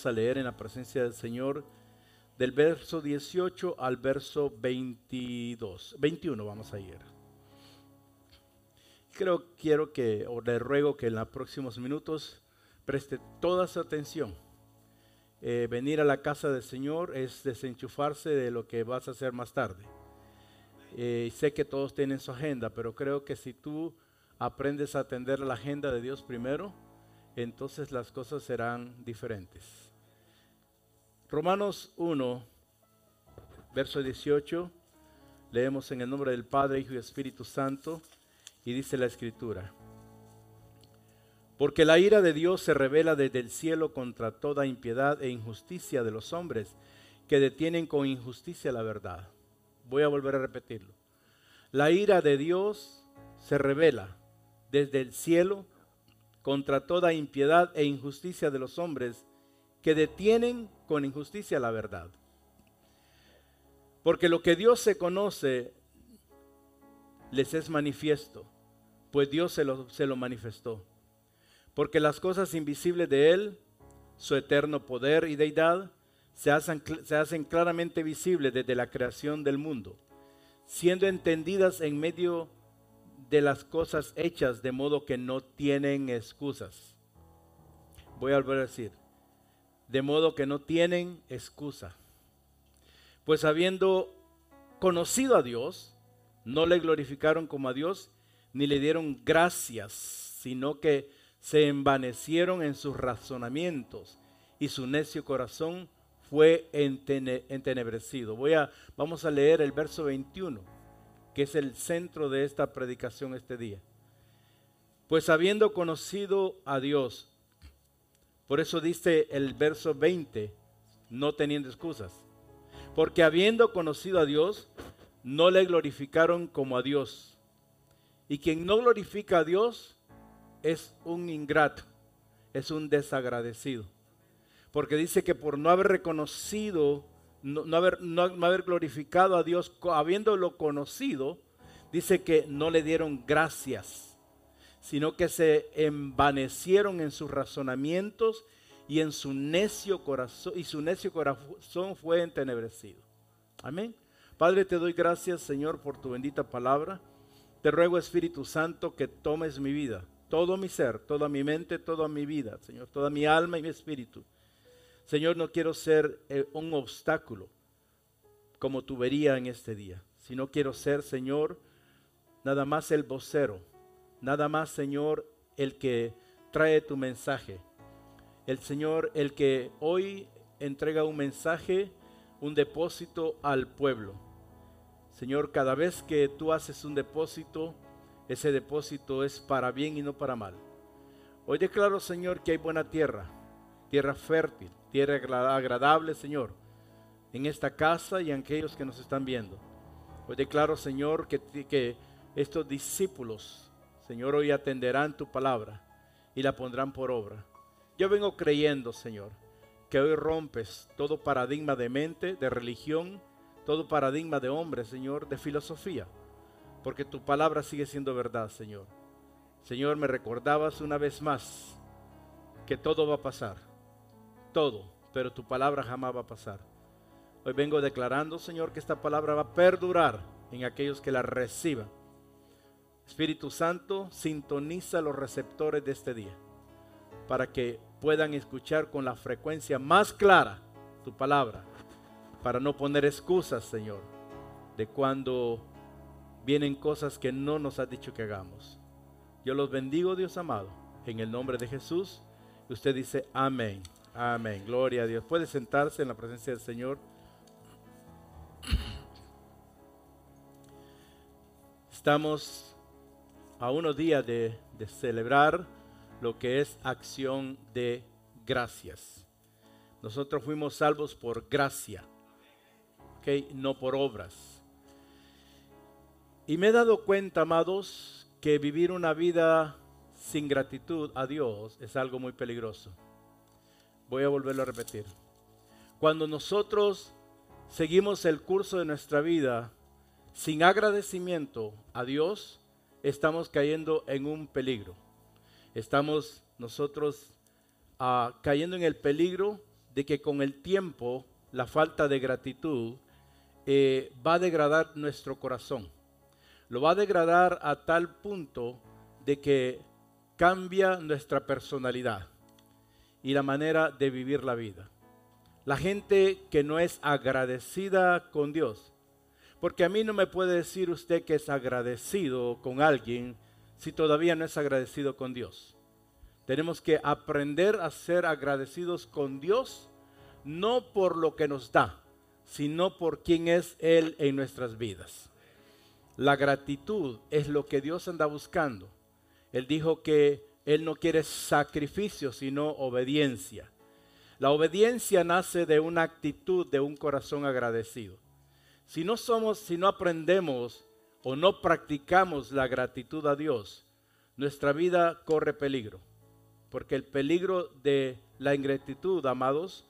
Vamos a leer en la presencia del Señor del verso 18 al verso 22. 21 vamos a ir. Creo, quiero que, o le ruego que en los próximos minutos preste toda su atención. Eh, venir a la casa del Señor es desenchufarse de lo que vas a hacer más tarde. Eh, sé que todos tienen su agenda, pero creo que si tú aprendes a atender la agenda de Dios primero, entonces las cosas serán diferentes. Romanos 1, verso 18, leemos en el nombre del Padre, Hijo y Espíritu Santo, y dice la Escritura, porque la ira de Dios se revela desde el cielo contra toda impiedad e injusticia de los hombres que detienen con injusticia la verdad. Voy a volver a repetirlo. La ira de Dios se revela desde el cielo contra toda impiedad e injusticia de los hombres que detienen con injusticia la verdad. Porque lo que Dios se conoce les es manifiesto, pues Dios se lo, se lo manifestó. Porque las cosas invisibles de Él, su eterno poder y deidad, se hacen, se hacen claramente visibles desde la creación del mundo, siendo entendidas en medio de las cosas hechas de modo que no tienen excusas. Voy a volver a decir, de modo que no tienen excusa. Pues habiendo conocido a Dios, no le glorificaron como a Dios, ni le dieron gracias, sino que se envanecieron en sus razonamientos y su necio corazón fue entenebrecido. Voy a, vamos a leer el verso 21, que es el centro de esta predicación este día. Pues habiendo conocido a Dios, por eso dice el verso 20, no teniendo excusas, porque habiendo conocido a Dios, no le glorificaron como a Dios. Y quien no glorifica a Dios es un ingrato, es un desagradecido. Porque dice que por no haber reconocido, no, haber, no, haber glorificado a Dios, habiéndolo conocido, dice que no le dieron gracias, sino que se envanecieron en sus razonamientos y en su necio corazón, y su necio corazón fue entenebrecido. Amén. Padre, te doy gracias, Señor, por tu bendita palabra. Te ruego, Espíritu Santo, que tomes mi vida, todo mi ser, toda mi mente, toda mi vida, Señor, toda mi alma y mi espíritu. Señor, no quiero ser eh, un obstáculo como tubería en este día, sino quiero ser, Señor, nada más el vocero, nada más, Señor, el que trae tu mensaje. El Señor, el que hoy entrega un mensaje, un depósito al pueblo. Señor, cada vez que tú haces un depósito, ese depósito es para bien y no para mal. Hoy declaro, Señor, que hay buena tierra, tierra fértil, tierra agradable, Señor, en esta casa y en aquellos que nos están viendo. Hoy declaro, Señor, que, que estos discípulos, Señor, hoy atenderán tu palabra y la pondrán por obra. Yo vengo creyendo, Señor, que hoy rompes todo paradigma de mente, de religión, todo paradigma de hombre, Señor, de filosofía, porque tu palabra sigue siendo verdad, Señor. Señor, me recordabas una vez más que todo va a pasar, todo, pero tu palabra jamás va a pasar. Hoy vengo declarando, Señor, que esta palabra va a perdurar en aquellos que la reciban. Espíritu Santo, sintoniza los receptores de este día para que puedan escuchar con la frecuencia más clara tu palabra para no poner excusas, Señor, de cuando vienen cosas que no nos has dicho que hagamos. Yo los bendigo, Dios amado, en el nombre de Jesús. Y usted dice amén. Amén. Gloria a Dios. Puede sentarse en la presencia del Señor. Estamos a unos días de, celebrar lo que es acción de gracias. Nosotros fuimos salvos por gracia, ¿okay? no por obras. Y me he dado cuenta, amados, que vivir una vida sin gratitud a Dios es algo muy peligroso. Voy a volverlo a repetir. Cuando nosotros seguimos el curso de nuestra vida sin agradecimiento a Dios, estamos cayendo en un peligro. Estamos nosotros uh, cayendo en el peligro de que con el tiempo la falta de gratitud eh, va a degradar nuestro corazón. Lo va a degradar a tal punto de que cambia nuestra personalidad y la manera de vivir la vida. La gente que no es agradecida con Dios, porque a mí no me puede decir usted que es agradecido con alguien si todavía no es agradecido con Dios. Tenemos que aprender a ser agradecidos con Dios, no por lo que nos da, sino por quién es Él en nuestras vidas. La gratitud es lo que Dios anda buscando. Él dijo que Él no quiere sacrificio, sino obediencia. La obediencia nace de una actitud, de un corazón agradecido. Si no somos, si no aprendemos o no practicamos la gratitud a Dios, nuestra vida corre peligro. Porque el peligro de la ingratitud, amados,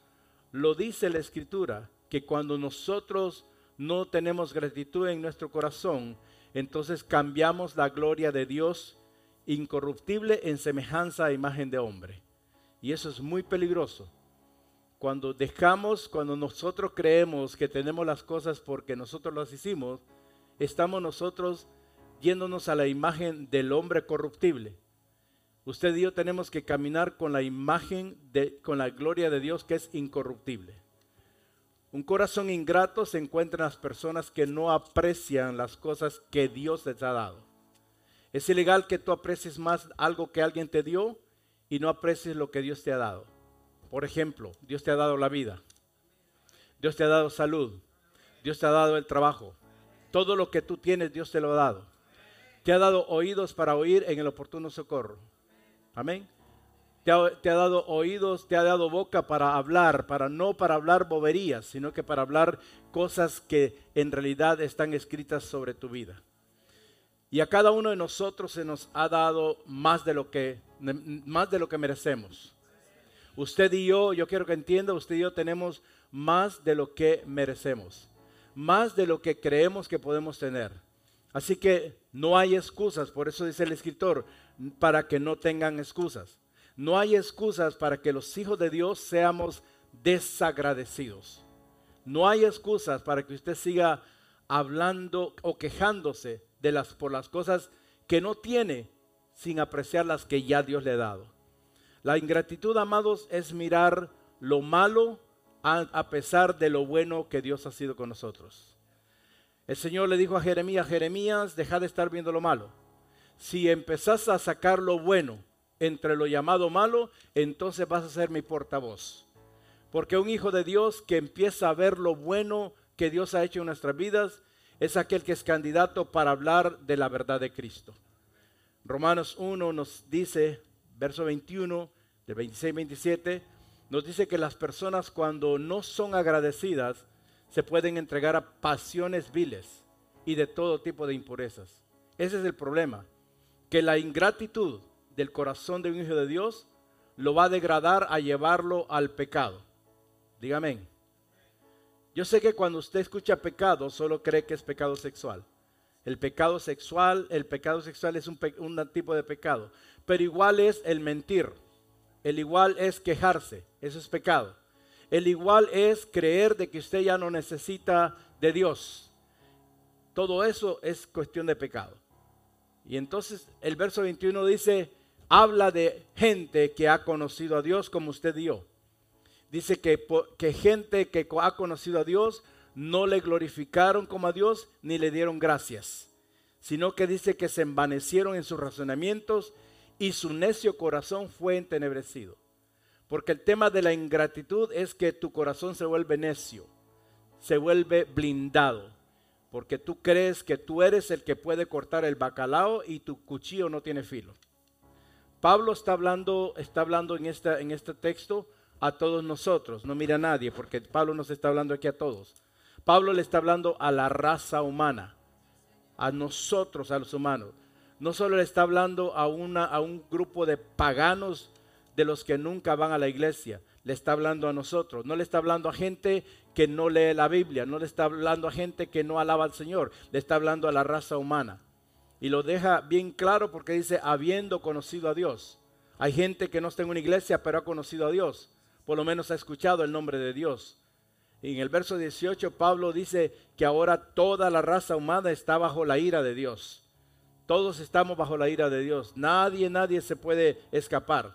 lo dice la Escritura, que cuando nosotros no tenemos gratitud en nuestro corazón, entonces cambiamos la gloria de Dios incorruptible en semejanza a imagen de hombre. Y eso es muy peligroso. Cuando dejamos, cuando nosotros creemos que tenemos las cosas porque nosotros las hicimos, estamos nosotros yéndonos a la imagen del hombre corruptible. Usted y yo tenemos que caminar con la imagen, de, con la gloria de Dios que es incorruptible. Un corazón ingrato se encuentra en las personas que no aprecian las cosas que Dios les ha dado. Es ilegal que tú aprecies más algo que alguien te dio y no aprecies lo que Dios te ha dado. Por ejemplo, Dios te ha dado la vida. Dios te ha dado salud. Dios te ha dado el trabajo. Todo lo que tú tienes, Dios te lo ha dado. Te ha dado oídos para oír en el oportuno socorro. Amén. Te ha, te ha, dado oídos, te ha dado boca para hablar, para no para hablar boberías, sino que para hablar cosas que en realidad están escritas sobre tu vida. Y a cada uno de nosotros se nos ha dado más de lo que, más de lo que merecemos. Usted y yo, yo quiero que entienda, usted y yo tenemos más de lo que merecemos, más de lo que creemos que podemos tener. Así que no hay excusas, por eso dice el escritor, para que no tengan excusas. No hay excusas para que los hijos de Dios seamos desagradecidos. No hay excusas para que usted siga hablando o quejándose de las, por las cosas que no tiene sin apreciar las que ya Dios le ha dado. La ingratitud, amados, es mirar lo malo a, pesar de lo bueno que Dios ha sido con nosotros. El Señor le dijo a Jeremías, Jeremías, deja de estar viendo lo malo. Si empezás a sacar lo bueno entre lo llamado malo, entonces vas a ser mi portavoz. Porque un hijo de Dios que empieza a ver lo bueno que Dios ha hecho en nuestras vidas, es aquel que es candidato para hablar de la verdad de Cristo. Romanos 1 nos dice, verso 21, del 26-27, nos dice que las personas cuando no son agradecidas se pueden entregar a pasiones viles y de todo tipo de impurezas. Ese es el problema, que la ingratitud del corazón de un hijo de Dios lo va a degradar a llevarlo al pecado. Dígame. Yo sé que cuando usted escucha pecado, solo cree que es pecado sexual. El pecado sexual, el pecado sexual es un, un, tipo de pecado, pero igual es el mentir, el igual es quejarse, eso es pecado. El igual es creer de que usted ya no necesita de Dios. Todo eso es cuestión de pecado. Y entonces el verso 21 dice, habla de gente que ha conocido a Dios como usted dio dice que, que gente que ha conocido a Dios no le glorificaron como a Dios ni le dieron gracias, sino que dice que se envanecieron en sus razonamientos y su necio corazón fue entenebrecido. Porque el tema de la ingratitud es que tu corazón se vuelve necio, se vuelve blindado. porque tú crees que tú eres el que puede cortar el bacalao y tu cuchillo no tiene filo. Pablo está hablando, está hablando en, esta, en este texto a todos nosotros, no mira a nadie, porque Pablo nos está hablando aquí a todos. Pablo le está hablando a la raza humana, a nosotros, a los humanos. No solo le está hablando a, una, a un grupo de paganos de los que nunca van a la iglesia, le está hablando a nosotros. No le está hablando a gente que no lee la Biblia, no le está hablando a gente que no alaba al Señor, le está hablando a la raza humana. Y lo deja bien claro porque dice, habiendo conocido a Dios. Hay gente que no está en una iglesia, pero ha conocido a Dios. Por lo menos ha escuchado el nombre de Dios. Y en el verso 18 Pablo dice que ahora toda la raza humana está bajo la ira de Dios. Todos estamos bajo la ira de Dios. Nadie, nadie se puede escapar.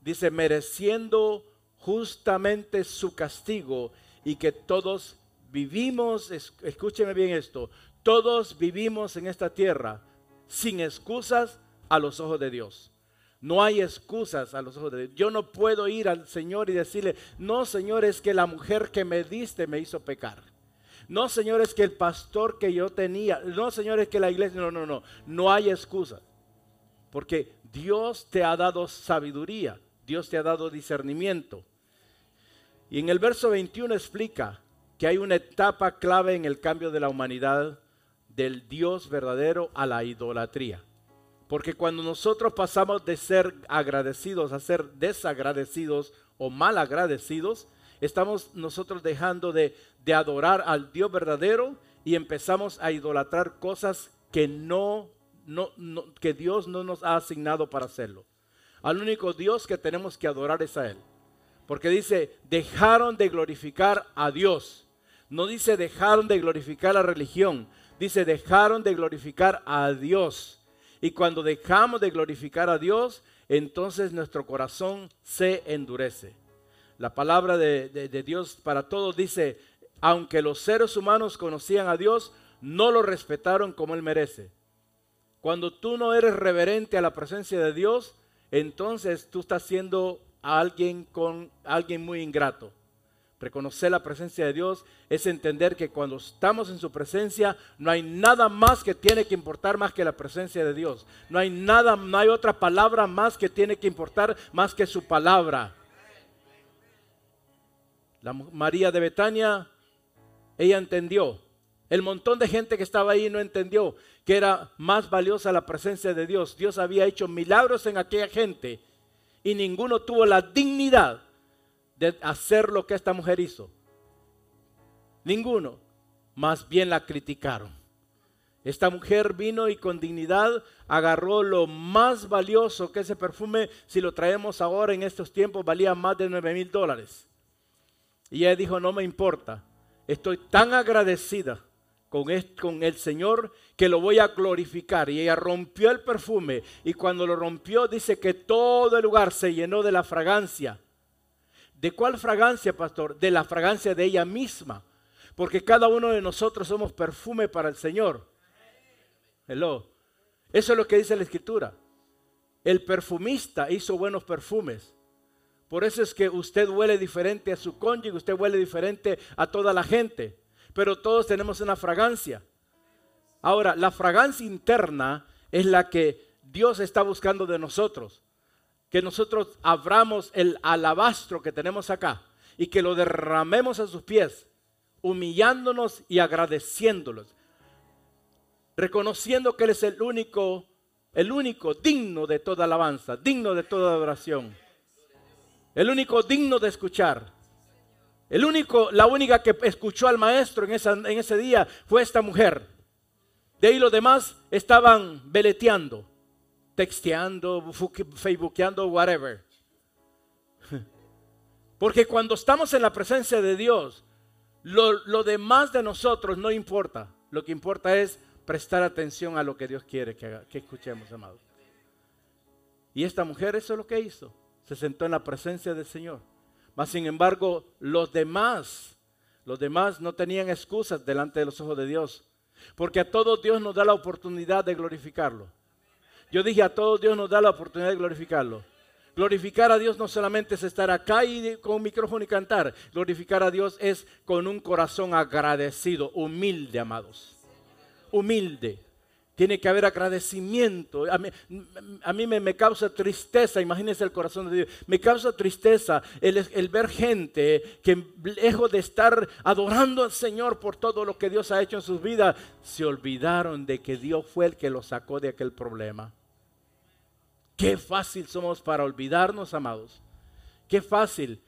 Dice, mereciendo justamente su castigo y que todos vivimos, escúcheme bien esto, todos vivimos en esta tierra sin excusas a los ojos de Dios. No hay excusas a los ojos de Dios. Yo no puedo ir al Señor y decirle, no, Señor, es que la mujer que me diste me hizo pecar. No, Señor, es que el pastor que yo tenía. No, Señor, es que la iglesia. No, no, no. No hay excusas. Porque Dios te ha dado sabiduría. Dios te ha dado discernimiento. Y en el verso 21 explica que hay una etapa clave en el cambio de la humanidad del Dios verdadero a la idolatría. Porque cuando nosotros pasamos de ser agradecidos a ser desagradecidos o mal agradecidos, estamos nosotros dejando de, adorar al Dios verdadero y empezamos a idolatrar cosas que no, no, que Dios no nos ha asignado para hacerlo. Al único Dios que tenemos que adorar es a Él. Porque dice, dejaron de glorificar a Dios. No dice dejaron de glorificar la religión. Dice, dejaron de glorificar a Dios. Y cuando dejamos de glorificar a Dios, entonces nuestro corazón se endurece. La palabra de, de, Dios para todos dice, aunque los seres humanos conocían a Dios, no lo respetaron como Él merece. Cuando tú no eres reverente a la presencia de Dios, entonces tú estás siendo a alguien con alguien muy ingrato. Reconocer la presencia de Dios es entender que cuando estamos en su presencia no hay nada más que tiene que importar más que la presencia de Dios. No hay nada, no hay otra palabra más que tiene que importar más que su palabra. La María de Betania, ella entendió. El montón de gente que estaba ahí no entendió que era más valiosa la presencia de Dios. Dios había hecho milagros en aquella gente y ninguno tuvo la dignidad de hacer lo que esta mujer hizo. Ninguno. Más bien la criticaron. Esta mujer vino y con dignidad agarró lo más valioso que ese perfume, si lo traemos ahora en estos tiempos, valía más de 9 mil dólares. Y ella dijo, no me importa, estoy tan agradecida con, el Señor que lo voy a glorificar. Y ella rompió el perfume y cuando lo rompió dice que todo el lugar se llenó de la fragancia. ¿De cuál fragancia, pastor? De la fragancia de ella misma. Porque cada uno de nosotros somos perfume para el Señor. Hello. Eso es lo que dice la Escritura. El perfumista hizo buenos perfumes. Por eso es que usted huele diferente a su cónyuge, usted huele diferente a toda la gente pero todos tenemos una fragancia. Ahora, la fragancia interna es la que Dios está buscando de nosotros. Que nosotros abramos el alabastro que tenemos acá y que lo derramemos a sus pies, humillándonos y agradeciéndolos, reconociendo que Él es el único, el único digno de toda alabanza, digno de toda adoración, el único digno de escuchar. El único, la única que escuchó al maestro en, en ese día fue esta mujer. De ahí los demás estaban veleteando, texteando, facebookeando, whatever. Porque cuando estamos en la presencia de Dios, lo, lo, demás de nosotros no importa. Lo que importa es prestar atención a lo que Dios quiere que, que escuchemos, amados. Y esta mujer eso es lo que hizo. Se sentó en la presencia del Señor. Mas sin embargo, los demás, los demás no tenían excusas delante de los ojos de Dios. Porque a todos Dios nos da la oportunidad de glorificarlo. Yo dije, a todos Dios nos da la oportunidad de glorificarlo. Glorificar a Dios no solamente es estar acá y con un micrófono y cantar. Glorificar a Dios es con un corazón agradecido, humilde, amados. humilde. Tiene que haber agradecimiento. A mí, me, causa tristeza, imagínense el corazón de Dios, me causa tristeza el, ver gente que lejos de estar adorando al Señor por todo lo que Dios ha hecho en sus vidas, se olvidaron de que Dios fue el que los sacó de aquel problema. Qué fácil somos para olvidarnos, amados. Qué fácil.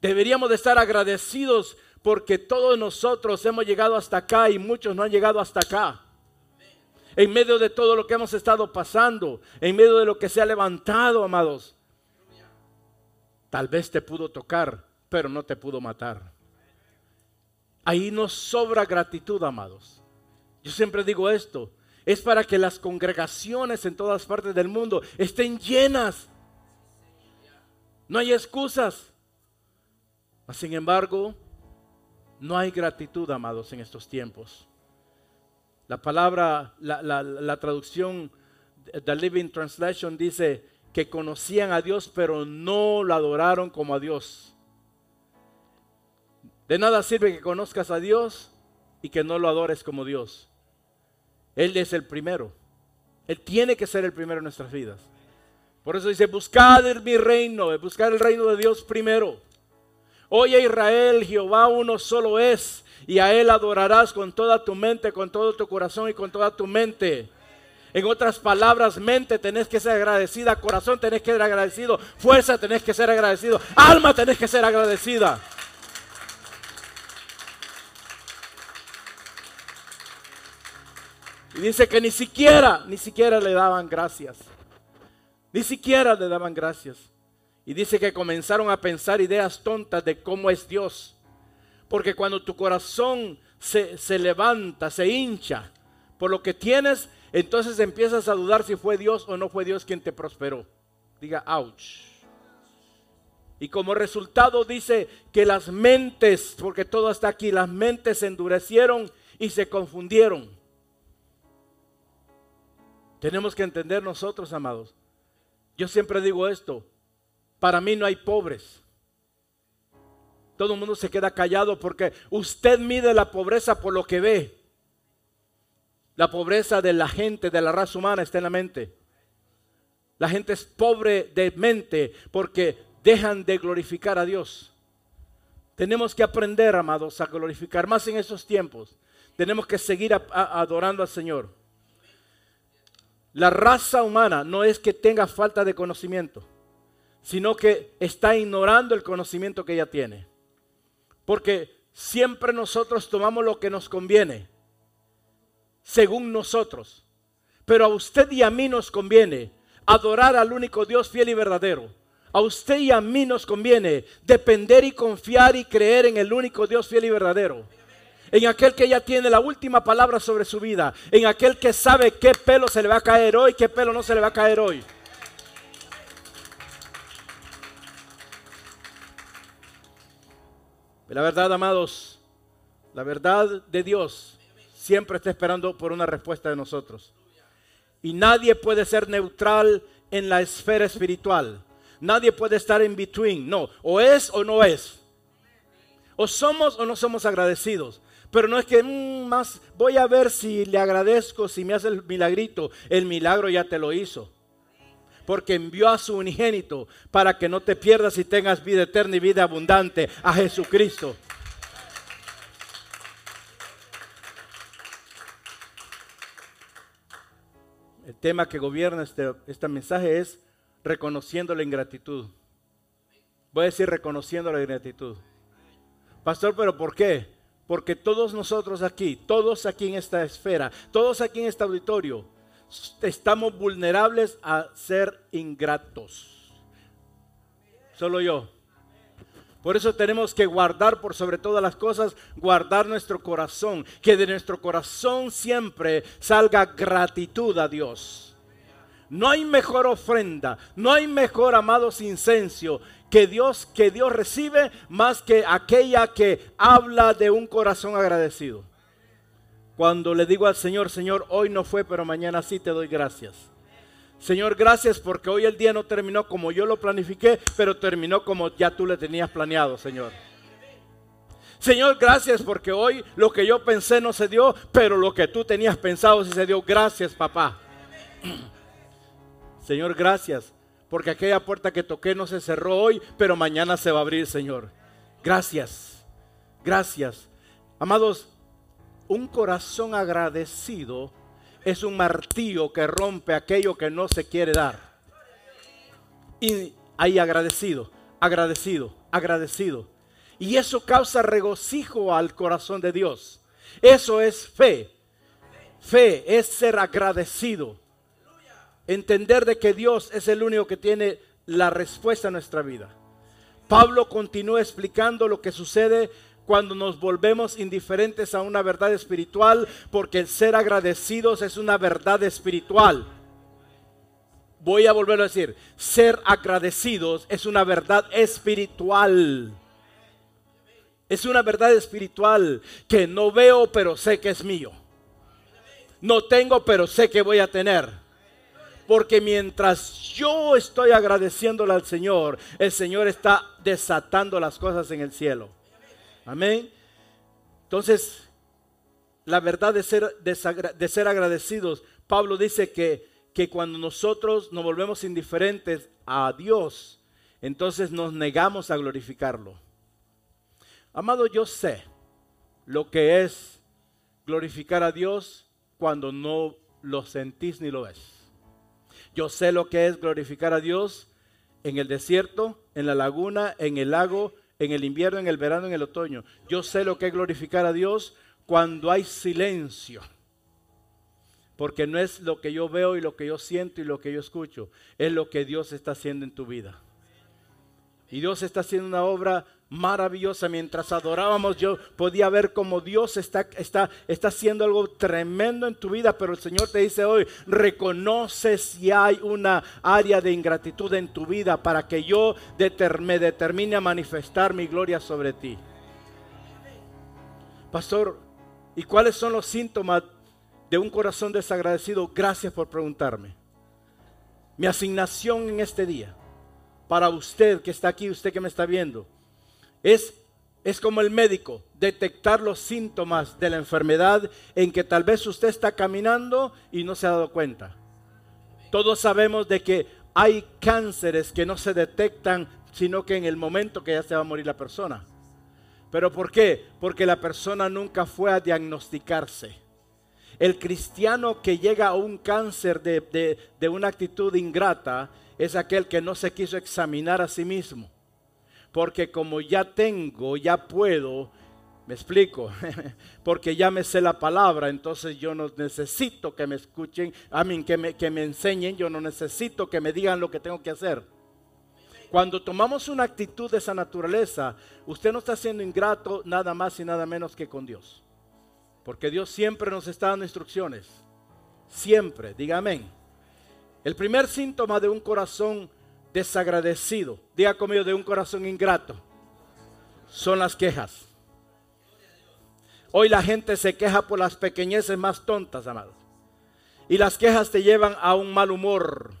Deberíamos de estar agradecidos porque todos nosotros hemos llegado hasta acá y muchos no han llegado hasta acá en medio de todo lo que hemos estado pasando, en medio de lo que se ha levantado, amados. Tal vez te pudo tocar, pero no te pudo matar. Ahí nos sobra gratitud, amados. Yo siempre digo esto, es para que las congregaciones en todas partes del mundo estén llenas. No hay excusas. Sin embargo, no hay gratitud, amados, en estos tiempos. La palabra, la, traducción, The Living Translation dice que conocían a Dios, pero no lo adoraron como a Dios. De nada sirve que conozcas a Dios y que no lo adores como Dios. Él es el primero. Él tiene que ser el primero en nuestras vidas. Por eso dice, buscad mi reino, buscar el reino de Dios primero. Oye Israel, Jehová uno solo es y a Él adorarás con toda tu mente, con todo tu corazón y con toda tu mente. En otras palabras, mente tenés que ser agradecida, corazón tenés que ser agradecido, fuerza tenés que ser agradecido, alma tenés que ser agradecida. Y dice que ni siquiera, ni siquiera le daban gracias. Ni siquiera le daban gracias. Y dice que comenzaron a pensar ideas tontas de cómo es Dios. Porque cuando tu corazón se, levanta, se hincha por lo que tienes, entonces empiezas a dudar si fue Dios o no fue Dios quien te prosperó. Diga, ouch. Y como resultado dice que las mentes, porque todo está aquí, las mentes se endurecieron y se confundieron. Tenemos que entender nosotros, amados. Yo siempre digo esto, para mí no hay pobres. Todo el mundo se queda callado porque usted mide la pobreza por lo que ve. La pobreza de la gente, de la raza humana está en la mente. La gente es pobre de mente porque dejan de glorificar a Dios. Tenemos que aprender, amados, a glorificar más en esos tiempos. Tenemos que seguir adorando al Señor. La raza humana no es que tenga falta de conocimiento, sino que está ignorando el conocimiento que ella tiene. Porque siempre nosotros tomamos lo que nos conviene, según nosotros. Pero a usted y a mí nos conviene adorar al único Dios fiel y verdadero. A usted y a mí nos conviene depender y confiar y creer en el único Dios fiel y verdadero. En aquel que ya tiene la última palabra sobre su vida. En aquel que sabe qué pelo se le va a caer hoy, qué pelo no se le va a caer hoy. La verdad, amados, la verdad de Dios siempre está esperando por una respuesta de nosotros. Y nadie puede ser neutral en la esfera espiritual. Nadie puede estar en between. No, o es o no es. O somos o no somos agradecidos. Pero no es que mm, más voy a ver si le agradezco, si me hace el milagrito. El milagro ya te lo hizo porque envió a su unigénito para que no te pierdas y tengas vida eterna y vida abundante a Jesucristo. El tema que gobierna este, este mensaje es reconociendo la ingratitud. Voy a decir reconociendo la ingratitud. Pastor, pero ¿por qué? Porque todos nosotros aquí, todos aquí en esta esfera, todos aquí en este auditorio, estamos vulnerables a ser ingratos. Solo yo. Por eso tenemos que guardar por sobre todas las cosas, guardar nuestro corazón, que de nuestro corazón siempre salga gratitud a Dios. No hay mejor ofrenda, no hay mejor amado incencio que Dios que Dios recibe más que aquella que habla de un corazón agradecido. Cuando le digo al Señor, Señor, hoy no fue, pero mañana sí te doy gracias. Señor, gracias porque hoy el día no terminó como yo lo planifiqué, pero terminó como ya tú le tenías planeado, Señor. Señor, gracias porque hoy lo que yo pensé no se dio, pero lo que tú tenías pensado sí se dio. Gracias, papá. Señor, gracias porque aquella puerta que toqué no se cerró hoy, pero mañana se va a abrir, Señor. Gracias, gracias. Amados, un corazón agradecido es un martillo que rompe aquello que no se quiere dar. Y ahí agradecido, agradecido, agradecido. Y eso causa regocijo al corazón de Dios. Eso es fe. Fe es ser agradecido entender de que Dios es el único que tiene la respuesta a nuestra vida. Pablo continúa explicando lo que sucede cuando nos volvemos indiferentes a una verdad espiritual, porque el ser agradecidos es una verdad espiritual. Voy a volverlo a decir, ser agradecidos es una verdad espiritual. Es una verdad espiritual que no veo, pero sé que es mío. No tengo, pero sé que voy a tener. Porque mientras yo estoy agradeciéndole al Señor, el Señor está desatando las cosas en el cielo. Amén. Entonces, la verdad de ser, de, ser agradecidos, Pablo dice que, que cuando nosotros nos volvemos indiferentes a Dios, entonces nos negamos a glorificarlo. Amado, yo sé lo que es glorificar a Dios cuando no lo sentís ni lo ves. Yo sé lo que es glorificar a Dios en el desierto, en la laguna, en el lago, en el invierno, en el verano, en el otoño. Yo sé lo que es glorificar a Dios cuando hay silencio. Porque no es lo que yo veo y lo que yo siento y lo que yo escucho, es lo que Dios está haciendo en tu vida. Y Dios está haciendo una obra maravillosa. Mientras adorábamos, yo podía ver cómo Dios está, está, está haciendo algo tremendo en tu vida, pero el Señor te dice hoy, reconoce si hay una área de ingratitud en tu vida para que yo me determine a manifestar mi gloria sobre ti. Pastor, ¿y cuáles son los síntomas de un corazón desagradecido? Gracias por preguntarme. Mi asignación en este día, para usted que está aquí, usted que me está viendo, es, es como el médico, detectar los síntomas de la enfermedad en que tal vez usted está caminando y no se ha dado cuenta. Todos sabemos de que hay cánceres que no se detectan sino que en el momento que ya se va a morir la persona. ¿Pero por qué? Porque la persona nunca fue a diagnosticarse. El cristiano que llega a un cáncer de, de una actitud ingrata es aquel que no se quiso examinar a sí mismo porque como ya tengo, ya puedo, me explico, porque ya me sé la palabra, entonces yo no necesito que me escuchen, a mí que me, que me enseñen, yo no necesito que me digan lo que tengo que hacer. Cuando tomamos una actitud de esa naturaleza, usted no está siendo ingrato nada más y nada menos que con Dios. Porque Dios siempre nos está dando instrucciones. Siempre, diga amén. El primer síntoma de un corazón desagradecido, diga conmigo, de un corazón ingrato, son las quejas. Hoy la gente se queja por las pequeñeces más tontas, amados. Y las quejas te llevan a un mal humor.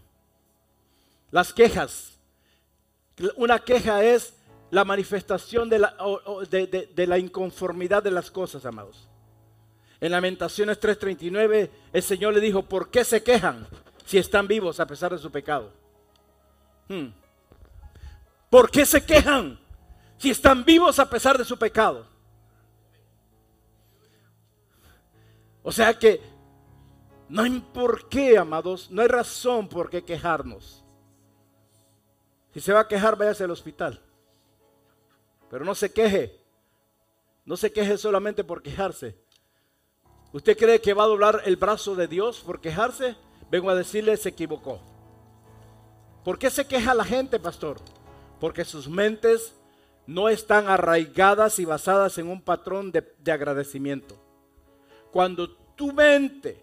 Las quejas. Una queja es la manifestación de la, de la inconformidad de las cosas, amados. En Lamentaciones 3:39 el Señor le dijo, ¿por qué se quejan si están vivos a pesar de su pecado? Hmm. ¿Por qué se quejan si están vivos a pesar de su pecado? O sea que no hay por qué, amados, no hay razón por qué quejarnos. Si se va a quejar, váyase al hospital. Pero no se queje. No se queje solamente por quejarse. ¿Usted cree que va a doblar el brazo de Dios por quejarse? Vengo a decirle, se equivocó. ¿Por qué se queja la gente, pastor? Porque sus mentes no están arraigadas y basadas en un patrón de, agradecimiento. Cuando tu mente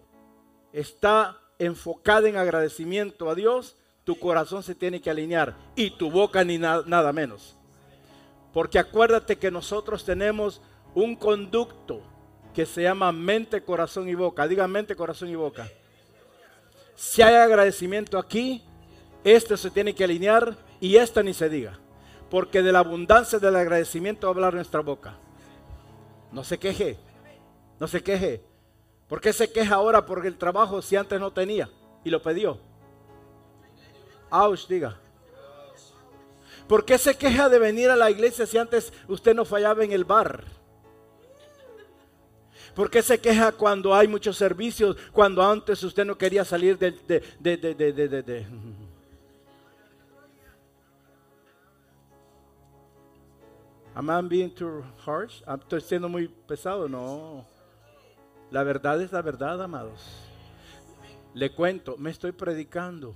está enfocada en agradecimiento a Dios, tu corazón se tiene que alinear y tu boca ni nada menos. Porque acuérdate que nosotros tenemos un conducto que se llama mente, corazón y boca. Diga mente, corazón y boca. Si hay agradecimiento aquí, este se tiene que alinear y esta ni se diga. Porque de la abundancia del agradecimiento va a hablar nuestra boca. No se queje. No se queje. ¿Por qué se queja ahora por el trabajo si antes no tenía y lo pidió? Ouch, diga. ¿Por qué se queja de venir a la iglesia si antes usted no fallaba en el bar? ¿Por qué se queja cuando hay muchos servicios, cuando antes usted no quería salir de... de, de, de, Am I being too harsh? ¿Estoy siendo muy pesado? No. La verdad es la verdad, amados. Le cuento, me estoy predicando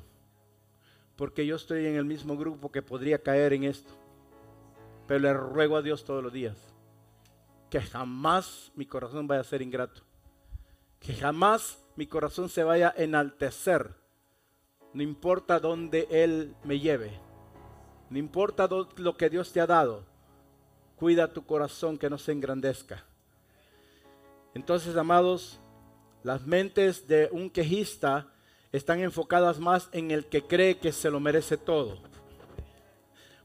porque yo estoy en el mismo grupo que podría caer en esto. Pero le ruego a Dios todos los días que jamás mi corazón vaya a ser ingrato. Que jamás mi corazón se vaya a enaltecer. No importa dónde Él me lleve. No importa lo que Dios te ha dado. Cuida tu corazón que no se engrandezca. Entonces, amados, las mentes de un quejista están enfocadas más en el que cree que se lo merece todo.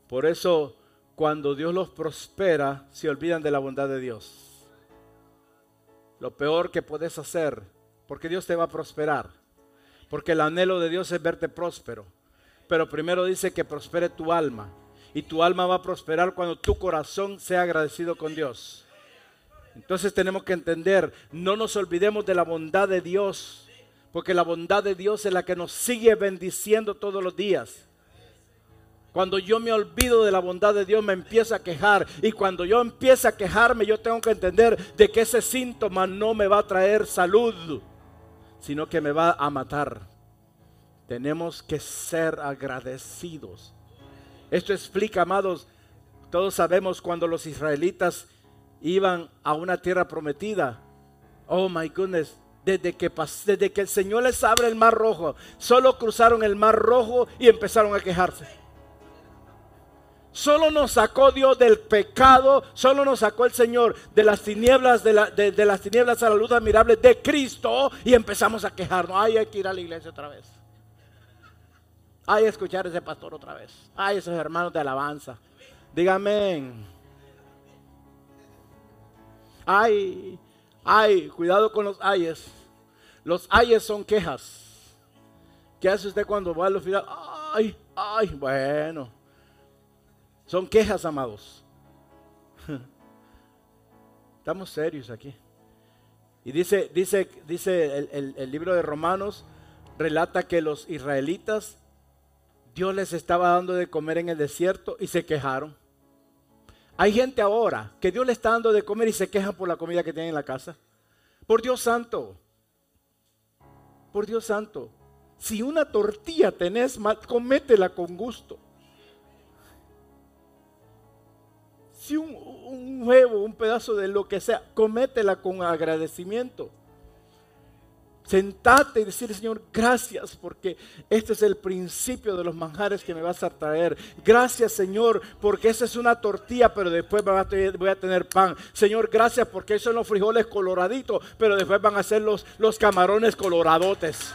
Por eso, cuando Dios los prospera, se olvidan de la bondad de Dios. Lo peor que puedes hacer, porque Dios te va a prosperar, porque el anhelo de Dios es verte próspero. Pero primero dice que prospere tu alma. Y tu alma va a prosperar cuando tu corazón sea agradecido con Dios. Entonces tenemos que entender, no nos olvidemos de la bondad de Dios, porque la bondad de Dios es la que nos sigue bendiciendo todos los días. Cuando yo me olvido de la bondad de Dios, me empiezo a quejar. Y cuando yo empiezo a quejarme, yo tengo que entender de que ese síntoma no me va a traer salud, sino que me va a matar. Tenemos que ser agradecidos. Esto explica, amados, todos sabemos cuando los israelitas iban a una tierra prometida. Oh my goodness, desde que, desde que el Señor les abre el mar rojo, solo cruzaron el mar rojo y empezaron a quejarse. Solo nos sacó Dios del pecado, solo nos sacó el Señor de las tinieblas, de, las tinieblas a la luz admirable de Cristo y empezamos a quejarnos. Ay, hay que ir a la iglesia otra vez. Ay, escuchar a ese pastor otra vez. Ay, esos hermanos de alabanza. Dígame. Ay, ay, cuidado con los ayes. Los ayes son quejas. ¿Qué hace usted cuando va a los finales? Ay, ay, bueno. Son quejas, amados. Estamos serios aquí. Y dice, dice, dice el libro de Romanos, relata que los israelitas Dios les estaba dando de comer en el desierto y se quejaron. Hay gente ahora que Dios le está dando de comer y se quejan por la comida que tienen en la casa. Por Dios santo. Por Dios santo. Si una tortilla tenés, cométela con gusto. Si un, un huevo, un pedazo de lo que sea, cométela con agradecimiento. Sentate y decir, Señor, gracias porque este es el principio de los manjares que me vas a traer. Gracias, Señor, porque esa es una tortilla, pero después voy a tener pan. Señor, gracias porque esos son los frijoles coloraditos, pero después van a ser los, los camarones coloradotes.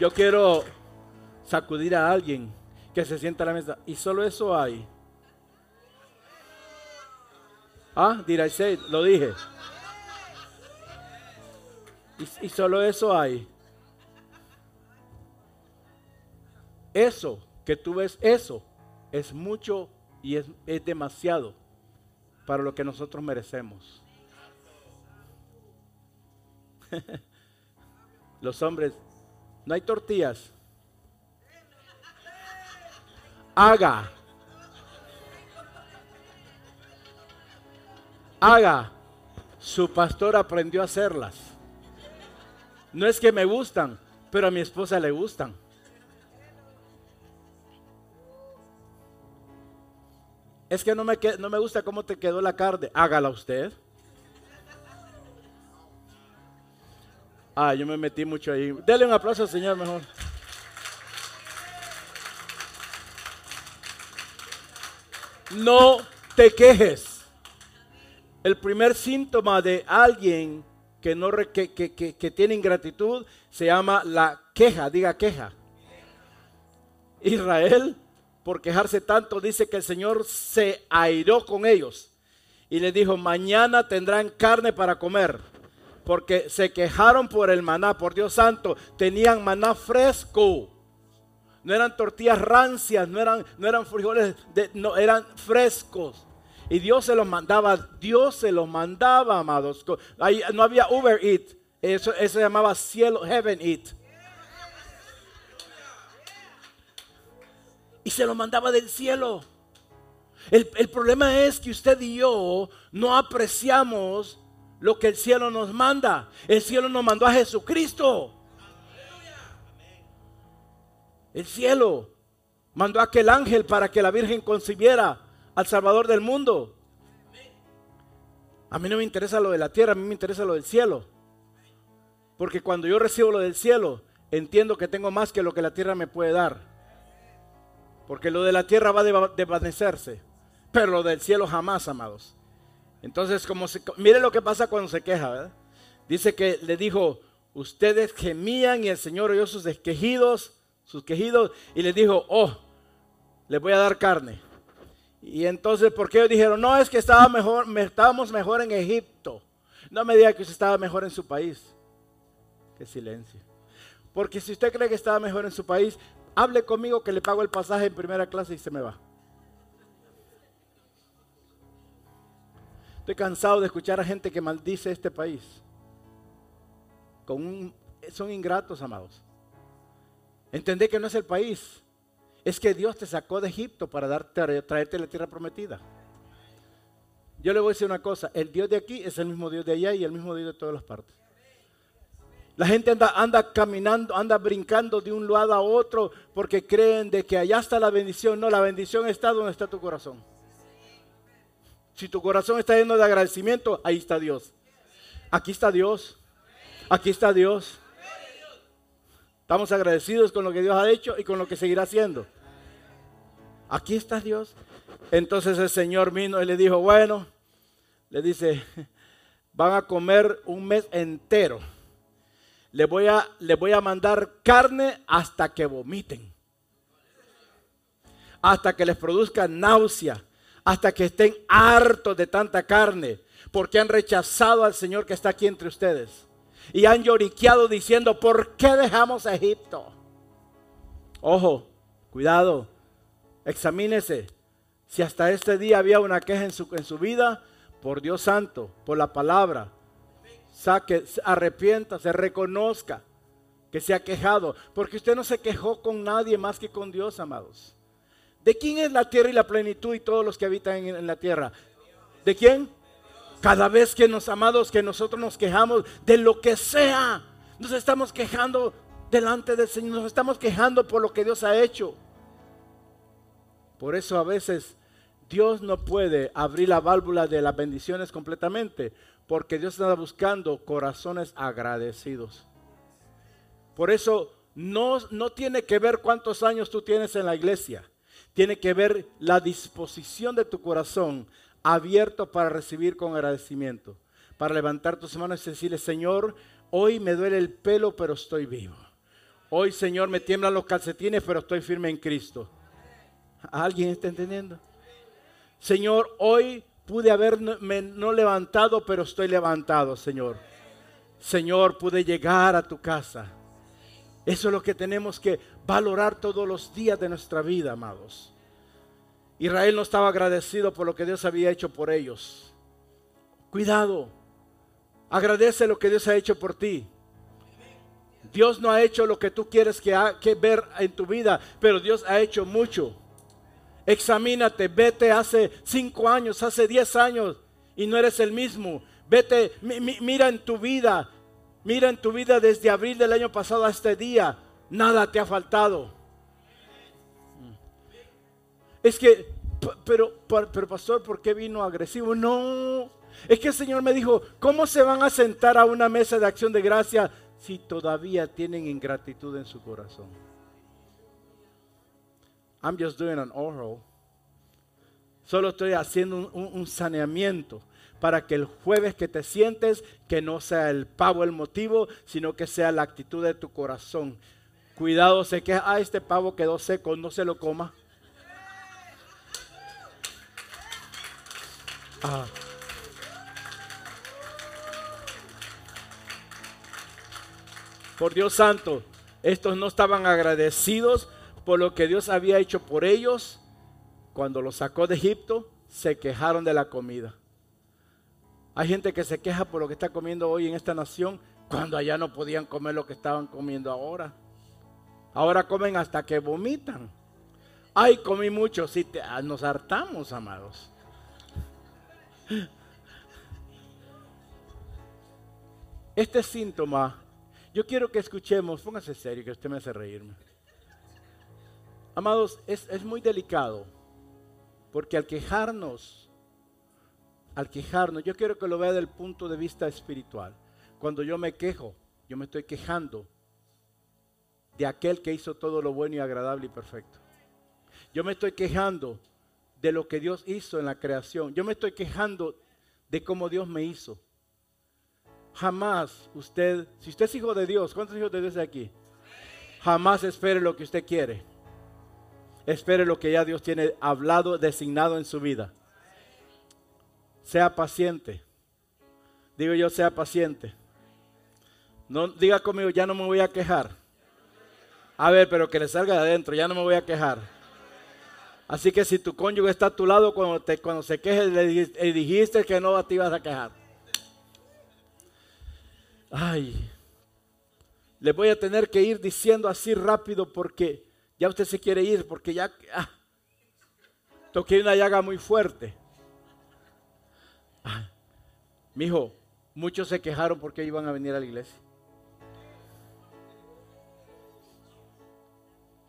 Yo quiero sacudir a alguien que se sienta a la mesa y solo eso hay Ah, did I Lo dije. Y, solo eso hay. Eso que tú ves, eso es mucho y es, es demasiado para lo que nosotros merecemos. Los hombres, no hay tortillas. Haga. Haga. Su pastor aprendió a hacerlas. No es que me gustan, pero a mi esposa le gustan. Es que no me, no me gusta cómo te quedó la carne. Hágala usted. Ah, yo me metí mucho ahí. Dele un aplauso al Señor mejor. No te quejes el primer síntoma de alguien que, no, que, que, tiene ingratitud se llama la queja, diga queja. Israel, por quejarse tanto, dice que el Señor se airó con ellos y les dijo, mañana tendrán carne para comer, porque se quejaron por el maná, por Dios santo, tenían maná fresco. No eran tortillas rancias, no eran, no eran frijoles, no, eran frescos. Y Dios se los mandaba, Dios se los mandaba, amados. no había Uber Eat, eso, se llamaba cielo, heaven Eat. y se lo mandaba del cielo. El, problema es que usted y yo no apreciamos lo que el cielo nos manda. El cielo nos mandó a Jesucristo. El cielo mandó a aquel ángel para que la Virgen concibiera al Salvador del mundo. A mí no me interesa lo de la tierra, a mí me interesa lo del cielo. Porque cuando yo recibo lo del cielo, entiendo que tengo más que lo que la tierra me puede dar. Porque lo de la tierra va a desvanecerse, pero lo del cielo jamás, amados. Entonces, como se, mire lo que pasa cuando se queja. Dice que le dijo, ustedes gemían y el Señor oyó sus quejidos, sus quejidos, y les dijo, oh, les voy a dar carne. Y entonces, ¿por qué dijeron? No, es que estaba mejor, estábamos mejor en Egipto. No me diga que usted estaba mejor en su país. Qué silencio. Porque si usted cree que estaba mejor en su país, hable conmigo que le pago el pasaje en primera clase y se me va. Estoy cansado de escuchar a gente que maldice este país. Son ingratos, amados. Entendé que no es el país. Es que Dios te sacó de Egipto para darte, traerte la tierra prometida. Yo le voy a decir una cosa. El Dios de aquí es el mismo Dios de allá y el mismo Dios de todas las partes. La gente anda, anda caminando, anda brincando de un lado a otro porque creen de que allá está la bendición. No, la bendición está donde está tu corazón. Si tu corazón está lleno de agradecimiento, ahí está Dios. Aquí está Dios. Aquí está Dios. Estamos agradecidos con lo que Dios ha hecho y con lo que seguirá haciendo. Aquí está Dios. Entonces el Señor vino y le dijo, bueno, le dice, van a comer un mes entero les voy a, voy a mandar carne hasta que vomiten. Hasta que les produzca náusea. Hasta que estén hartos de tanta carne. Porque han rechazado al Señor que está aquí entre ustedes. Y han lloriqueado diciendo, ¿por qué dejamos a Egipto? Ojo, cuidado, examínese. Si hasta este día había una queja en su, en su vida, por Dios santo, por la palabra, saque, arrepienta, se reconozca que se ha quejado, porque usted no se quejó con nadie más que con Dios, amados. ¿De quién es la tierra y la plenitud y todos los que habitan en, la tierra? ¿De quién? Cada vez que nos amados, que nosotros nos quejamos de lo que sea, nos estamos quejando delante del Señor, nos estamos quejando por lo que Dios ha hecho. Por eso a veces Dios no puede abrir la válvula de las bendiciones completamente, porque Dios está buscando corazones agradecidos. Por eso no, no tiene que ver cuántos años tú tienes en la iglesia. Tiene que ver la disposición de tu corazón abierto para recibir con agradecimiento. Para levantar tus manos y decirle, Señor, hoy me duele el pelo, pero estoy vivo. Hoy, Señor, me tiemblan los calcetines, pero estoy firme en Cristo. ¿Alguien está entendiendo? Señor, hoy Pude haberme no levantado, pero estoy levantado, Señor. Señor, pude llegar a tu casa. Eso es lo que tenemos que valorar todos los días de nuestra vida, amados. Israel no estaba agradecido por lo que Dios había hecho por ellos. Cuidado. Agradece lo que Dios ha hecho por ti. Dios no ha hecho lo que tú quieres que, que ver en tu vida, pero Dios ha hecho mucho. Examínate, vete hace cinco años, hace diez años y no eres el mismo. Vete, mira en tu vida, mira en tu vida desde abril del año pasado a este día. Nada te ha faltado. Es que, pero, pero pastor, ¿por qué vino agresivo? No, es que el Señor me dijo, ¿cómo se van a sentar a una mesa de acción de gracia si todavía tienen ingratitud en su corazón? I'm just doing an oral. Solo estoy haciendo un, saneamiento para que el jueves que te sientes, que no sea el pavo el motivo, sino que sea la actitud de tu corazón. Cuidado, se queja, ah, este pavo quedó seco, no se lo coma. Ah. Por Dios santo, estos no estaban agradecidos por lo que Dios había hecho por ellos. Cuando los sacó de Egipto, se quejaron de la comida. Hay gente que se queja por lo que está comiendo hoy en esta nación, cuando allá no podían comer lo que estaban comiendo ahora. Ahora comen hasta que vomitan. Ay, comí mucho. Sí, ah, nos hartamos, amados. Este síntoma, yo quiero que escuchemos, póngase serio, que usted me hace reírme. Amados, es, es muy delicado, porque al quejarnos, al quejarnos, yo quiero que lo vea desde el punto de vista espiritual. Cuando yo me quejo, yo me estoy quejando de aquel que hizo todo lo bueno y agradable y perfecto. Yo me estoy quejando de lo que Dios hizo en la creación. Yo me estoy quejando de cómo Dios me hizo. Jamás usted, si usted es hijo de Dios, ¿cuántos hijos de Dios hay aquí? Jamás espere lo que usted quiere. Espere lo que ya Dios tiene hablado, designado en su vida. Sea paciente. Digo yo, sea paciente. No diga conmigo, ya no me voy a quejar. A ver, pero que le salga de adentro, ya no me voy a quejar. Así que si tu cónyuge está a tu lado, cuando, te, cuando se queje, le dijiste que no te ibas a quejar. Ay, le voy a tener que ir diciendo así rápido porque ya usted se quiere ir, porque ya ah, toqué una llaga muy fuerte. Ah, mi hijo, muchos se quejaron porque iban a venir a la iglesia.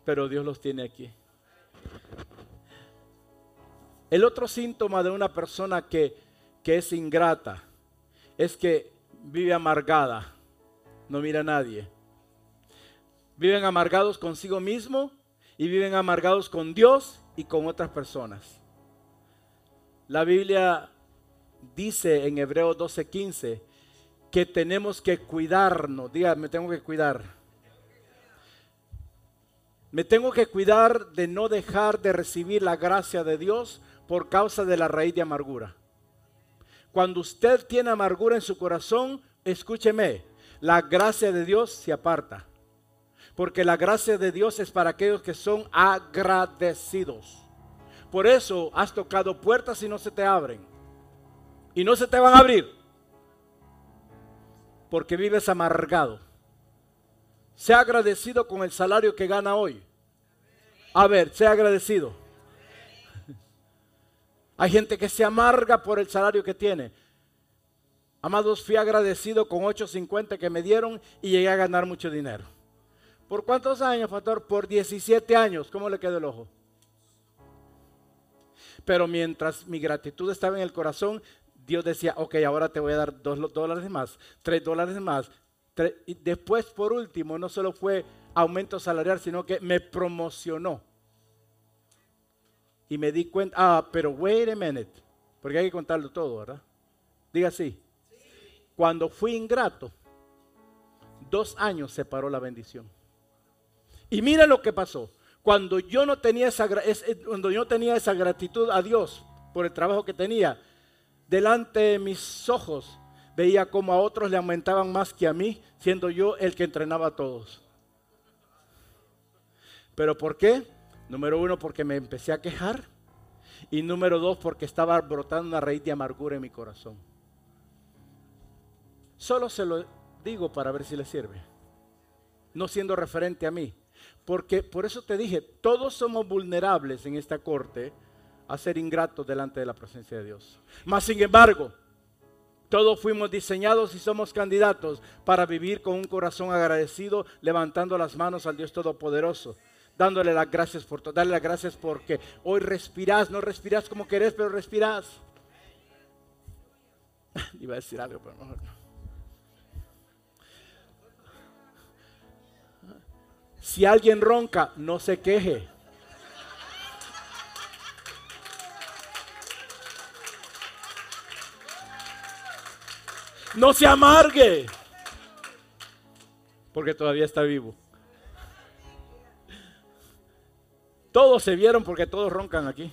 pero Dios los tiene aquí. El otro síntoma de una persona que, que es ingrata es que vive amargada, no mira a nadie. Viven amargados consigo mismo y viven amargados con Dios y con otras personas. La Biblia dice en Hebreos 12:15 que tenemos que cuidarnos. Diga, me tengo que cuidar me tengo que cuidar de no dejar de recibir la gracia de Dios por causa de la raíz de amargura. Cuando usted tiene amargura en su corazón, escúcheme, la gracia de Dios se aparta. Porque la gracia de Dios es para aquellos que son agradecidos. Por eso has tocado puertas y no se te abren. Y no se te van a abrir. Porque vives amargado. Sea agradecido con el salario que gana hoy. A ver, sea agradecido. Hay gente que se amarga por el salario que tiene. Amados, fui agradecido con 8.50 que me dieron y llegué a ganar mucho dinero. ¿Por cuántos años, Pastor? Por 17 años. ¿Cómo le quedó el ojo? Pero mientras mi gratitud estaba en el corazón, Dios decía, ok, ahora te voy a dar dos dólares más, tres dólares más, y después, por último, no solo fue aumento salarial, sino que me promocionó. Y me di cuenta, ah, pero wait a minute, porque hay que contarlo todo, ¿verdad? Diga así. Cuando fui ingrato, dos años se paró la bendición. Y mira lo que pasó. Cuando yo no tenía esa, cuando yo tenía esa gratitud a Dios por el trabajo que tenía, delante de mis ojos veía como a otros le aumentaban más que a mí, siendo yo el que entrenaba a todos. ¿Pero por qué? Número uno, porque me empecé a quejar. Y número dos, porque estaba brotando una raíz de amargura en mi corazón. Solo se lo digo para ver si le sirve. No siendo referente a mí. Porque por eso te dije, todos somos vulnerables en esta corte a ser ingratos delante de la presencia de Dios. Mas sin embargo, todos fuimos diseñados y somos candidatos para vivir con un corazón agradecido, levantando las manos al Dios Todopoderoso, dándole las gracias por darle las gracias porque hoy respirás, no respirás como querés, pero respirás. Iba a decir algo, pero mejor no. Si alguien ronca, no se queje. No se amargue. Porque todavía está vivo. Todos se vieron porque todos roncan aquí.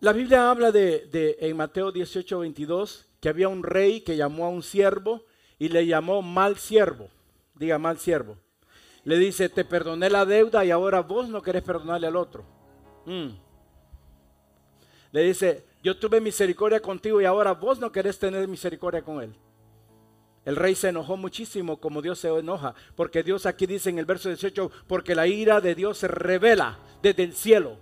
La Biblia habla de, en Mateo 18, 22 que había un rey que llamó a un siervo y le llamó mal siervo. Diga mal siervo. Le dice, te perdoné la deuda y ahora vos no querés perdonarle al otro. Mm. Le dice, yo tuve misericordia contigo y ahora vos no querés tener misericordia con él. El rey se enojó muchísimo como Dios se enoja, porque Dios aquí dice en el verso 18, porque la ira de Dios se revela desde el cielo,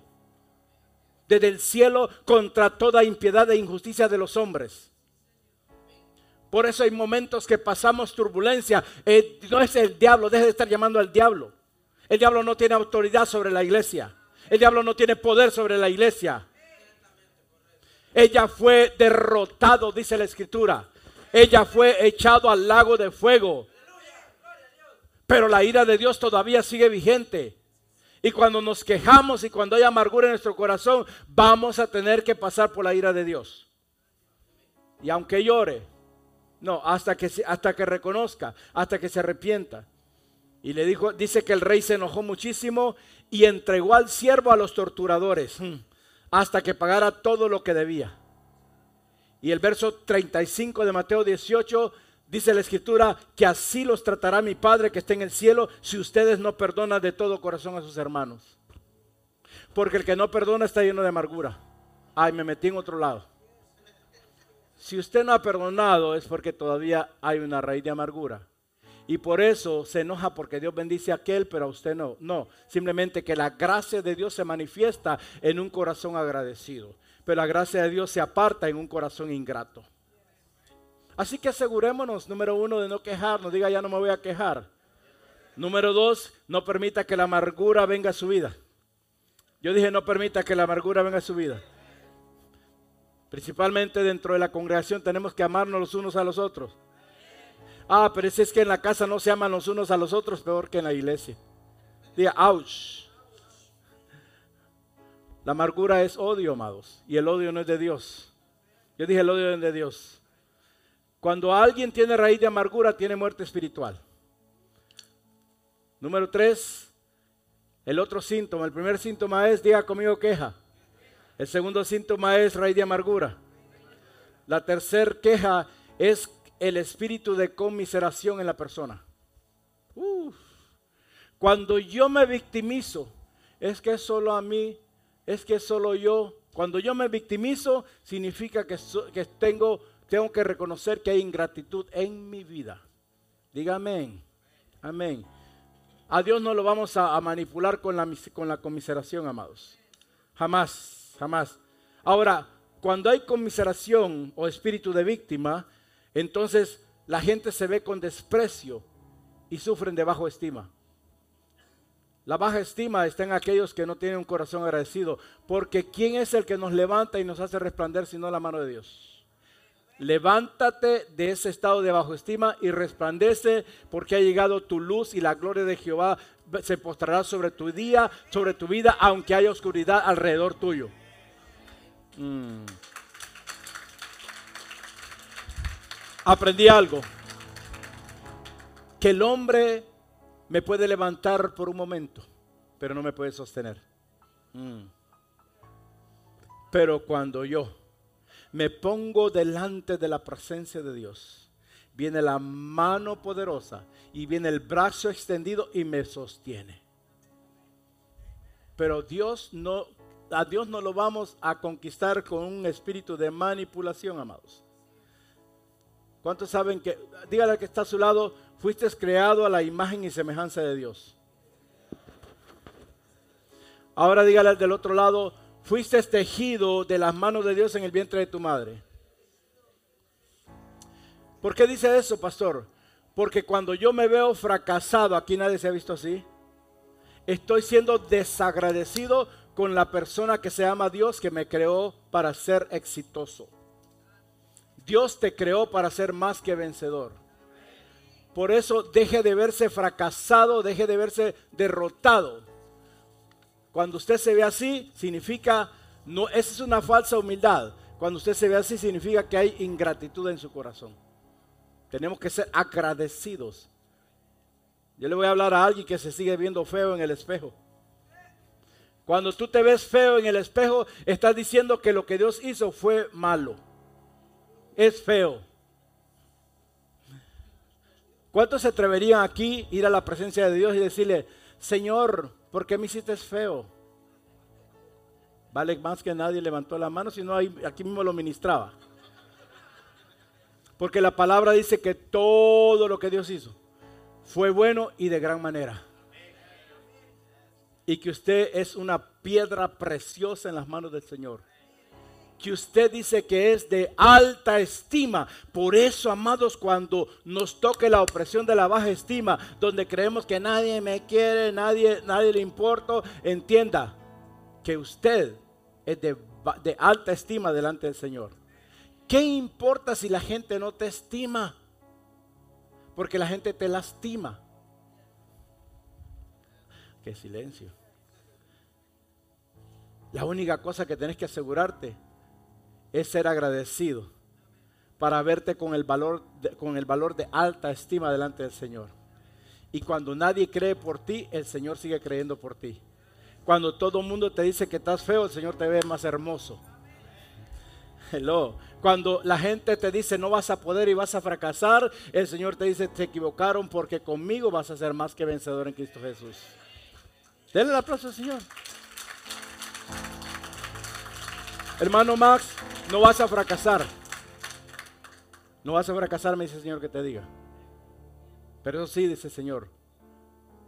desde el cielo contra toda impiedad e injusticia de los hombres. Por eso hay momentos que pasamos turbulencia. Eh, no es el diablo, deje de estar llamando al diablo. El diablo no tiene autoridad sobre la iglesia. El diablo no tiene poder sobre la iglesia. Ella fue derrotado, dice la escritura. Ella fue echado al lago de fuego. Pero la ira de Dios todavía sigue vigente. Y cuando nos quejamos y cuando hay amargura en nuestro corazón, vamos a tener que pasar por la ira de Dios. Y aunque llore, no, hasta que, hasta que reconozca, hasta que se arrepienta. Y le dijo, dice que el rey se enojó muchísimo y entregó al siervo a los torturadores hmm, hasta que pagara todo lo que debía. Y el verso 35 de Mateo 18 dice la escritura que así los tratará mi Padre que está en el cielo si ustedes no perdonan de todo corazón a sus hermanos. Porque el que no perdona está lleno de amargura. Ay, me metí en otro lado. Si usted no ha perdonado es porque todavía hay una raíz de amargura. Y por eso se enoja porque Dios bendice a aquel, pero a usted no. No, simplemente que la gracia de Dios se manifiesta en un corazón agradecido. Pero la gracia de Dios se aparta en un corazón ingrato. Así que asegurémonos, número uno, de no quejarnos. Diga, ya no me voy a quejar. Número dos, no permita que la amargura venga a su vida. Yo dije, no permita que la amargura venga a su vida. Principalmente dentro de la congregación tenemos que amarnos los unos a los otros. Ah, pero si es que en la casa no se aman los unos a los otros, peor que en la iglesia. Diga, ouch. La amargura es odio, amados. Y el odio no es de Dios. Yo dije, el odio es de Dios. Cuando alguien tiene raíz de amargura, tiene muerte espiritual. Número tres, el otro síntoma. El primer síntoma es, diga conmigo, queja. El segundo síntoma es raíz de amargura. La tercera queja es el espíritu de conmiseración en la persona. Cuando yo me victimizo, es que solo a mí, es que solo yo. Cuando yo me victimizo, significa que, que tengo, tengo que reconocer que hay ingratitud en mi vida. Dígame, amén. A Dios no lo vamos a, manipular con la, con la conmiseración, amados. Jamás jamás. Ahora, cuando hay conmiseración o espíritu de víctima, entonces la gente se ve con desprecio y sufren de bajo estima. La baja estima está en aquellos que no tienen un corazón agradecido, porque ¿quién es el que nos levanta y nos hace resplandecer sino la mano de Dios? Levántate de ese estado de bajo estima y resplandece porque ha llegado tu luz y la gloria de Jehová se postrará sobre tu día, sobre tu vida, aunque haya oscuridad alrededor tuyo. Mm. Aprendí algo. Que el hombre me puede levantar por un momento, pero no me puede sostener. Mm. Pero cuando yo me pongo delante de la presencia de Dios, viene la mano poderosa y viene el brazo extendido y me sostiene. Pero Dios no a Dios no lo vamos a conquistar con un espíritu de manipulación, amados. ¿Cuántos saben que, dígale al que está a su lado, fuiste creado a la imagen y semejanza de Dios? Ahora dígale al del otro lado, fuiste tejido de las manos de Dios en el vientre de tu madre. ¿Por qué dice eso, pastor? Porque cuando yo me veo fracasado, aquí nadie se ha visto así, estoy siendo desagradecido con la persona que se llama Dios que me creó para ser exitoso. Dios te creó para ser más que vencedor. Por eso deje de verse fracasado, deje de verse derrotado. Cuando usted se ve así, significa, no, esa es una falsa humildad. Cuando usted se ve así, significa que hay ingratitud en su corazón. Tenemos que ser agradecidos. Yo le voy a hablar a alguien que se sigue viendo feo en el espejo. Cuando tú te ves feo en el espejo, estás diciendo que lo que Dios hizo fue malo. Es feo. ¿Cuántos se atreverían aquí ir a la presencia de Dios y decirle, Señor, ¿por qué me hiciste feo? Vale más que nadie levantó la mano, sino aquí mismo lo ministraba. Porque la palabra dice que todo lo que Dios hizo fue bueno y de gran manera. Y que usted es una piedra preciosa en las manos del Señor. Que usted dice que es de alta estima. Por eso, amados, cuando nos toque la opresión de la baja estima, donde creemos que nadie me quiere, nadie, nadie le importa, entienda que usted es de, de alta estima delante del Señor. ¿Qué importa si la gente no te estima? Porque la gente te lastima. Qué silencio. La única cosa que tenés que asegurarte es ser agradecido para verte con el valor de, con el valor de alta estima delante del Señor. Y cuando nadie cree por ti, el Señor sigue creyendo por ti. Cuando todo el mundo te dice que estás feo, el Señor te ve más hermoso. Hello. Cuando la gente te dice no vas a poder y vas a fracasar, el Señor te dice te equivocaron porque conmigo vas a ser más que vencedor en Cristo Jesús. Denle el aplauso al Señor. Hermano Max, no vas a fracasar. No vas a fracasar, me dice el Señor que te diga. Pero eso sí, dice el Señor,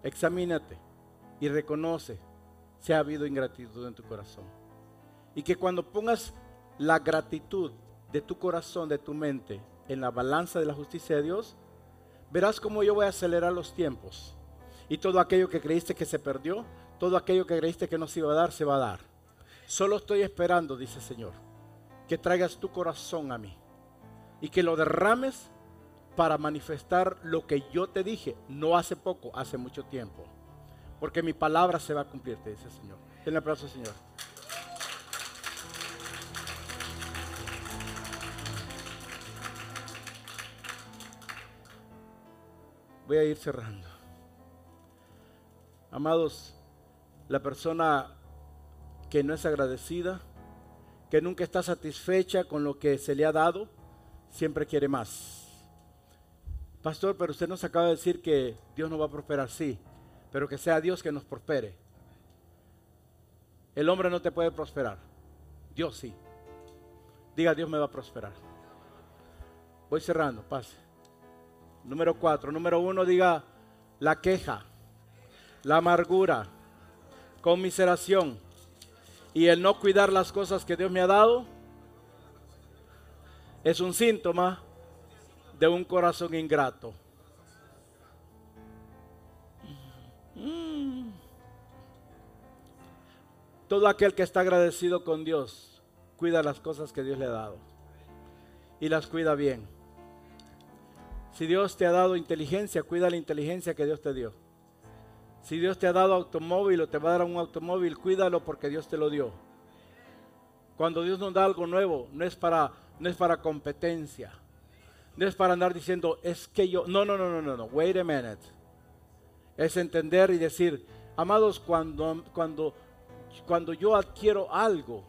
examínate y reconoce si ha habido ingratitud en tu corazón. Y que cuando pongas la gratitud de tu corazón, de tu mente, en la balanza de la justicia de Dios, verás cómo yo voy a acelerar los tiempos. Y todo aquello que creíste que se perdió, todo aquello que creíste que no se iba a dar, se va a dar. Solo estoy esperando, dice el Señor, que traigas tu corazón a mí y que lo derrames para manifestar lo que yo te dije, no hace poco, hace mucho tiempo. Porque mi palabra se va a cumplir, te dice el Señor. Denle aplauso, Señor. voy a ir cerrando. Amados, la persona que no es agradecida, que nunca está satisfecha con lo que se le ha dado, siempre quiere más. Pastor, pero usted nos acaba de decir que Dios no va a prosperar, sí, pero que sea Dios que nos prospere. El hombre no te puede prosperar, Dios sí. Diga, Dios me va a prosperar. Voy cerrando, pase. Número cuatro. Número uno, diga la queja, la amargura, conmiseración y el no cuidar las cosas que Dios me ha dado es un síntoma de un corazón ingrato. Todo aquel que está agradecido con Dios cuida las cosas que Dios le ha dado y las cuida bien. Si Dios te ha dado inteligencia, cuida la inteligencia que Dios te dio. Si Dios te ha dado automóvil o te va a dar un automóvil, cuídalo porque Dios te lo dio. Cuando Dios nos da algo nuevo, no es para, no es para competencia. No es para andar diciendo, es que yo. No, no, no, no, no, no. Wait a minute. Es entender y decir, amados, cuando, cuando, cuando yo adquiero algo,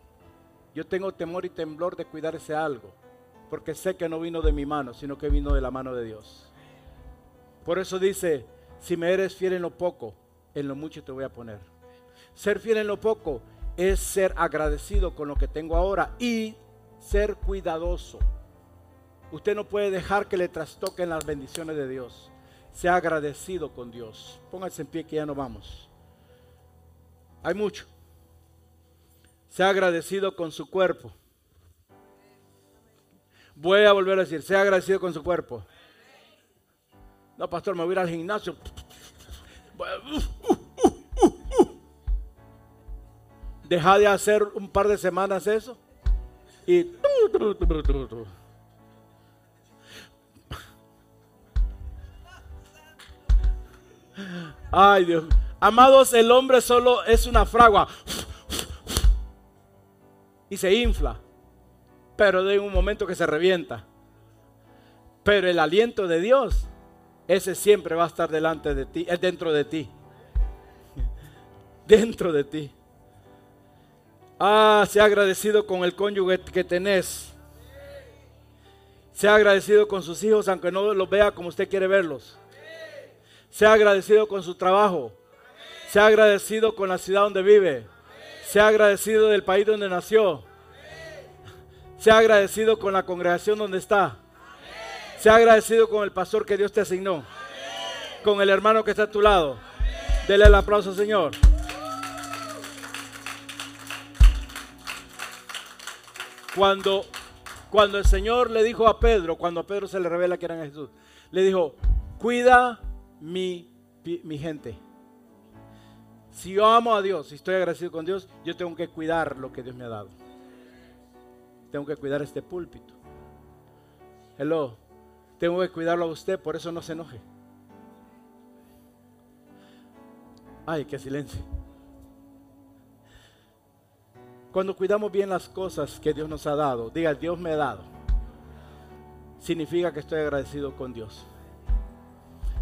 yo tengo temor y temblor de cuidar ese algo porque sé que no vino de mi mano, sino que vino de la mano de Dios. Por eso dice, si me eres fiel en lo poco, en lo mucho te voy a poner. Ser fiel en lo poco es ser agradecido con lo que tengo ahora y ser cuidadoso. Usted no puede dejar que le trastoquen las bendiciones de Dios. Sea agradecido con Dios. Póngase en pie que ya no vamos. Hay mucho. Sea agradecido con su cuerpo. Voy a volver a decir, sea agradecido con su cuerpo. No, pastor, me voy a ir al gimnasio. Deja de hacer un par de semanas eso. Y... Ay Dios. Amados, el hombre solo es una fragua. Y se infla pero de un momento que se revienta. Pero el aliento de Dios ese siempre va a estar delante de ti, es dentro de ti. Dentro de ti. Ah, sea agradecido con el cónyuge que tenés. Sea agradecido con sus hijos, aunque no los vea como usted quiere verlos. Sea agradecido con su trabajo. Sea agradecido con la ciudad donde vive. Sea agradecido del país donde nació. Sea agradecido con la congregación donde está. Sea agradecido con el pastor que Dios te asignó. Con el hermano que está a tu lado. Dele el aplauso, Señor. Cuando, cuando el Señor le dijo a Pedro, cuando a Pedro se le revela que era Jesús, le dijo, cuida mi, mi gente. Si yo amo a Dios, si estoy agradecido con Dios, yo tengo que cuidar lo que Dios me ha dado. Tengo que cuidar este púlpito. Hello. Tengo que cuidarlo a usted, por eso no se enoje. Ay, qué silencio. Cuando cuidamos bien las cosas que Dios nos ha dado, diga, Dios me ha dado, significa que estoy agradecido con Dios.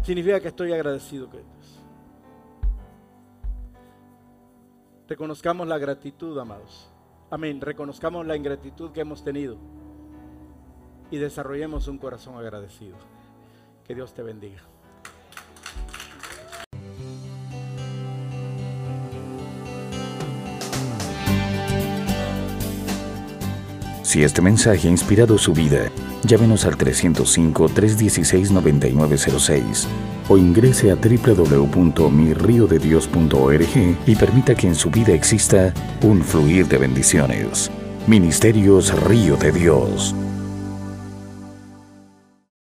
Significa que estoy agradecido con Dios. Reconozcamos la gratitud, amados. Amén. Reconozcamos la ingratitud que hemos tenido y desarrollemos un corazón agradecido. Que Dios te bendiga. Si este mensaje ha inspirado su vida, llámenos al 305-316-9906 o ingrese a www.mirriodedios.org y permita que en su vida exista un fluir de bendiciones. Ministerios Río de Dios.